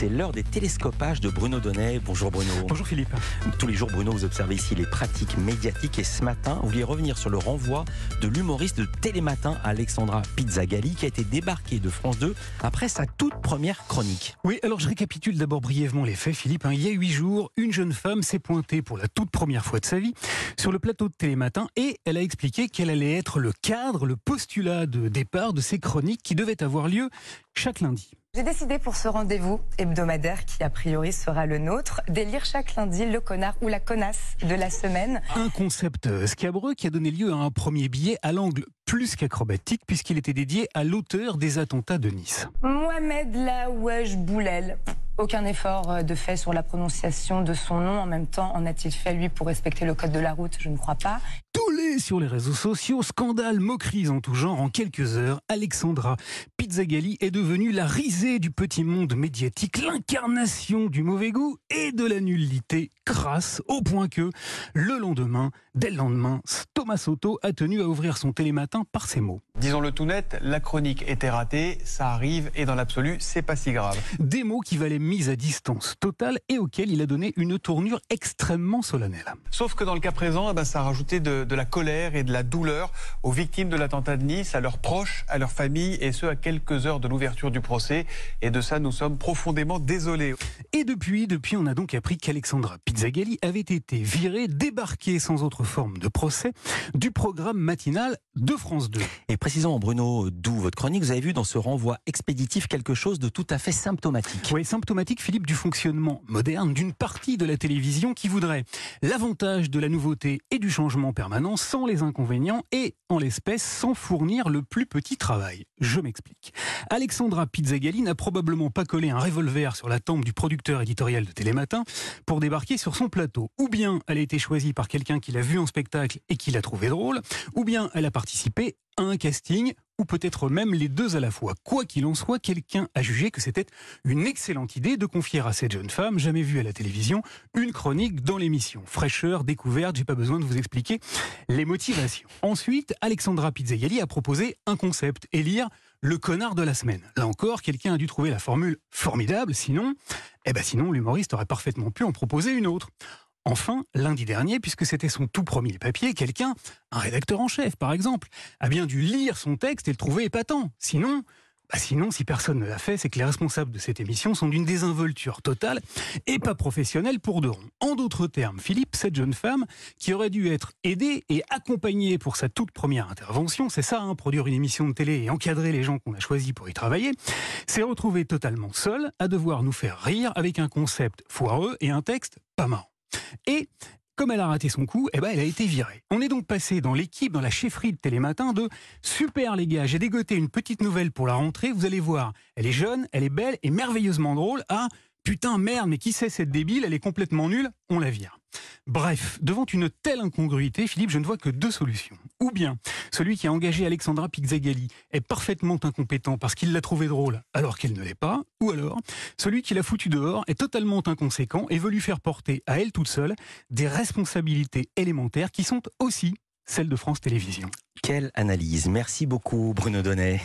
C'est l'heure des télescopages de Bruno Donnet. Bonjour Bruno. Bonjour Philippe. Tous les jours, Bruno, vous observez ici les pratiques médiatiques et ce matin, vous vouliez revenir sur le renvoi de l'humoriste de Télématin Alexandra Pizzagalli qui a été débarquée de France 2 après sa toute première chronique. Oui, alors je récapitule d'abord brièvement les faits, Philippe. Il y a huit jours, une jeune femme s'est pointée pour la toute première fois de sa vie sur le plateau de Télématin et elle a expliqué qu'elle allait être le cadre, le postulat de départ de ces chroniques qui devaient avoir lieu chaque lundi. J'ai décidé pour ce rendez-vous hebdomadaire qui a priori sera le nôtre d'élire chaque lundi le connard ou la connasse de la semaine. Un concept scabreux qui a donné lieu à un premier billet à l'angle plus qu'acrobatique puisqu'il était dédié à l'auteur des attentats de Nice. Mohamed Laouaj Boulel. Aucun effort de fait sur la prononciation de son nom. En même temps, en a-t-il fait, lui, pour respecter le code de la route? Je ne crois pas. Sur les réseaux sociaux, scandale, moqueries en tout genre. En quelques heures, Alexandra Pizzagalli est devenue la risée du petit monde médiatique, l'incarnation du mauvais goût et de la nullité crasse, au point que, le lendemain, dès le lendemain, Thomas Soto a tenu à ouvrir son télématin par ces mots. Disons-le tout net, la chronique était ratée, ça arrive, et dans l'absolu, c'est pas si grave. Des mots qui valaient mise à distance totale et auxquels il a donné une tournure extrêmement solennelle. Sauf que dans le cas présent, eh ben, ça a rajouté de, de, la colère et de la douleur aux victimes de l'attentat de Nice, à leurs proches, à leurs familles, et ce à quelques heures de l'ouverture du procès. Et de ça, nous sommes profondément désolés. Et depuis, depuis, on a donc appris qu'Alexandra Pizzagalli avait été virée, débarquée sans autre forme de procès, du programme matinal de France 2. Et précisément, Bruno, d'où votre chronique, vous avez vu dans ce renvoi expéditif quelque chose de tout à fait symptomatique. Oui, symptomatique, Philippe, du fonctionnement moderne d'une partie de la télévision qui voudrait l'avantage de la nouveauté et du changement permanent sans les inconvénients et, en l'espèce, sans fournir le plus petit travail. Je m'explique. Alexandra Pizzagalli n'a probablement pas collé un revolver sur la tempe du producteur éditorial de Télématin pour débarquer sur son plateau. Ou bien elle a été choisie par quelqu'un qui l'a vue en spectacle et qui l'a trouvé drôle, ou bien elle a participé à un casting ou peut-être même les deux à la fois. Quoi qu'il en soit, quelqu'un a jugé que c'était une excellente idée de confier à cette jeune femme, jamais vue à la télévision, une chronique dans l'émission. Fraîcheur, découverte, j'ai pas besoin de vous expliquer les motivations. Ensuite, Alexandra Pizzagalli a proposé un concept, élire le connard de la semaine. Là encore, quelqu'un a dû trouver la formule formidable, sinon, eh ben sinon l'humoriste aurait parfaitement pu en proposer une autre. Enfin, lundi dernier, puisque c'était son tout premier papier, quelqu'un, un rédacteur en chef par exemple, a bien dû lire son texte et le trouver épatant. Sinon, bah sinon, si personne ne l'a fait, c'est que les responsables de cette émission sont d'une désinvolture totale et pas professionnelle pour de rond. En d'autres termes, Philippe, cette jeune femme, qui aurait dû être aidée et accompagnée pour sa toute première intervention, c'est ça, hein, produire une émission de télé et encadrer les gens qu'on a choisis pour y travailler, s'est retrouvée totalement seule à devoir nous faire rire avec un concept foireux et un texte pas marrant. Et comme elle a raté son coup, eh ben elle a été virée. On est donc passé dans l'équipe, dans la chefferie de Télématin, de super les gars, j'ai dégoté une petite nouvelle pour la rentrée, vous allez voir, elle est jeune, elle est belle et merveilleusement drôle, ah putain merde, mais qui c'est cette débile, elle est complètement nulle, on la vire. Bref, devant une telle incongruité, Philippe, je ne vois que deux solutions. Ou bien, celui qui a engagé Alexandra Pizzagalli est parfaitement incompétent parce qu'il l'a trouvé drôle alors qu'elle ne l'est pas, ou alors, celui qui l'a foutu dehors est totalement inconséquent et veut lui faire porter à elle toute seule des responsabilités élémentaires qui sont aussi celles de France Télévisions. Quelle analyse. Merci beaucoup Bruno Donnet.